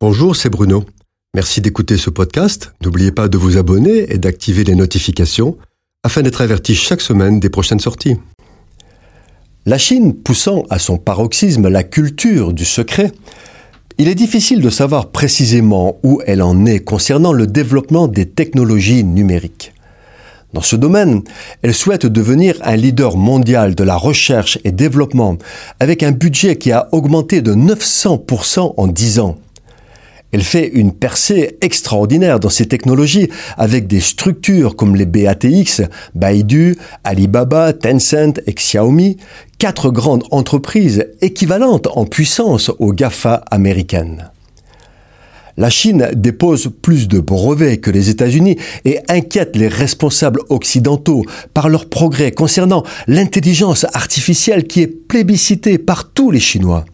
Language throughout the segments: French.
Bonjour, c'est Bruno. Merci d'écouter ce podcast. N'oubliez pas de vous abonner et d'activer les notifications afin d'être averti chaque semaine des prochaines sorties. La Chine poussant à son paroxysme la culture du secret, il est difficile de savoir précisément où elle en est concernant le développement des technologies numériques. Dans ce domaine, elle souhaite devenir un leader mondial de la recherche et développement avec un budget qui a augmenté de 900% en 10 ans. Elle fait une percée extraordinaire dans ces technologies avec des structures comme les BATX, Baidu, Alibaba, Tencent et Xiaomi, quatre grandes entreprises équivalentes en puissance aux GAFA américaines. La Chine dépose plus de brevets que les États-Unis et inquiète les responsables occidentaux par leur progrès concernant l'intelligence artificielle qui est plébiscitée par tous les Chinois.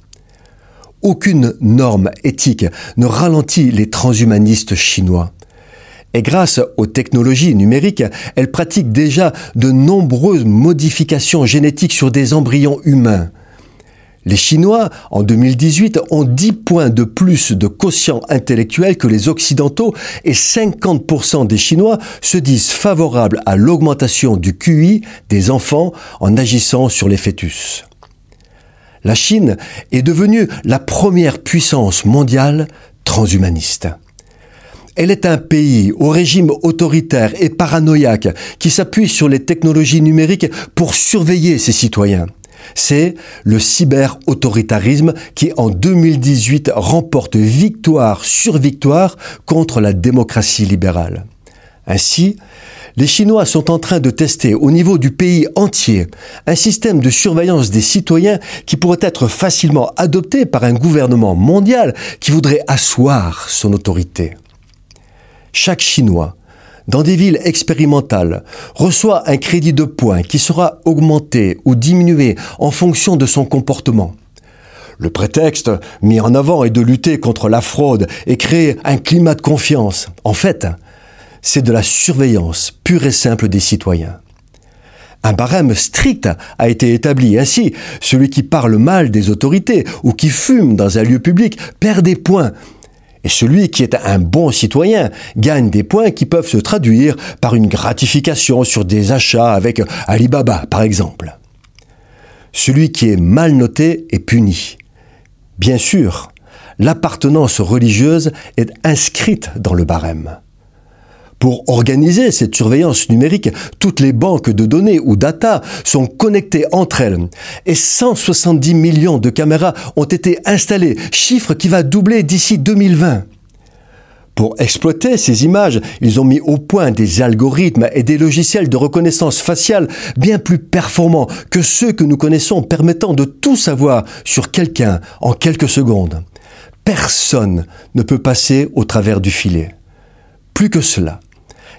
Aucune norme éthique ne ralentit les transhumanistes chinois. Et grâce aux technologies numériques, elle pratique déjà de nombreuses modifications génétiques sur des embryons humains. Les Chinois, en 2018, ont 10 points de plus de quotient intellectuel que les Occidentaux et 50% des Chinois se disent favorables à l'augmentation du QI des enfants en agissant sur les fœtus la Chine est devenue la première puissance mondiale transhumaniste. Elle est un pays au régime autoritaire et paranoïaque qui s'appuie sur les technologies numériques pour surveiller ses citoyens. C'est le cyber-autoritarisme qui, en 2018, remporte victoire sur victoire contre la démocratie libérale. Ainsi, les Chinois sont en train de tester au niveau du pays entier un système de surveillance des citoyens qui pourrait être facilement adopté par un gouvernement mondial qui voudrait asseoir son autorité. Chaque Chinois, dans des villes expérimentales, reçoit un crédit de points qui sera augmenté ou diminué en fonction de son comportement. Le prétexte mis en avant est de lutter contre la fraude et créer un climat de confiance. En fait, c'est de la surveillance pure et simple des citoyens. Un barème strict a été établi. Ainsi, celui qui parle mal des autorités ou qui fume dans un lieu public perd des points. Et celui qui est un bon citoyen gagne des points qui peuvent se traduire par une gratification sur des achats avec Alibaba, par exemple. Celui qui est mal noté est puni. Bien sûr, l'appartenance religieuse est inscrite dans le barème. Pour organiser cette surveillance numérique, toutes les banques de données ou data sont connectées entre elles et 170 millions de caméras ont été installées, chiffre qui va doubler d'ici 2020. Pour exploiter ces images, ils ont mis au point des algorithmes et des logiciels de reconnaissance faciale bien plus performants que ceux que nous connaissons permettant de tout savoir sur quelqu'un en quelques secondes. Personne ne peut passer au travers du filet. Plus que cela,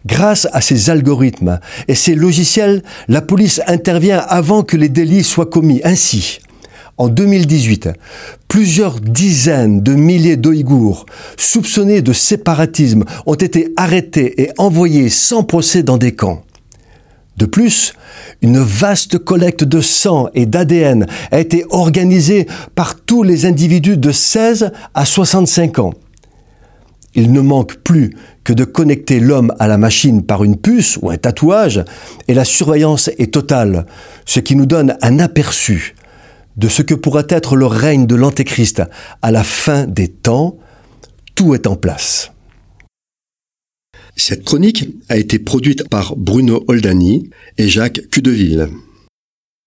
Grâce à ces algorithmes et ces logiciels, la police intervient avant que les délits soient commis. Ainsi, en 2018, plusieurs dizaines de milliers d'Ouïghours soupçonnés de séparatisme ont été arrêtés et envoyés sans procès dans des camps. De plus, une vaste collecte de sang et d'ADN a été organisée par tous les individus de 16 à 65 ans. Il ne manque plus que de connecter l'homme à la machine par une puce ou un tatouage, et la surveillance est totale, ce qui nous donne un aperçu de ce que pourra être le règne de l'Antéchrist à la fin des temps. Tout est en place. Cette chronique a été produite par Bruno Oldani et Jacques Cudeville.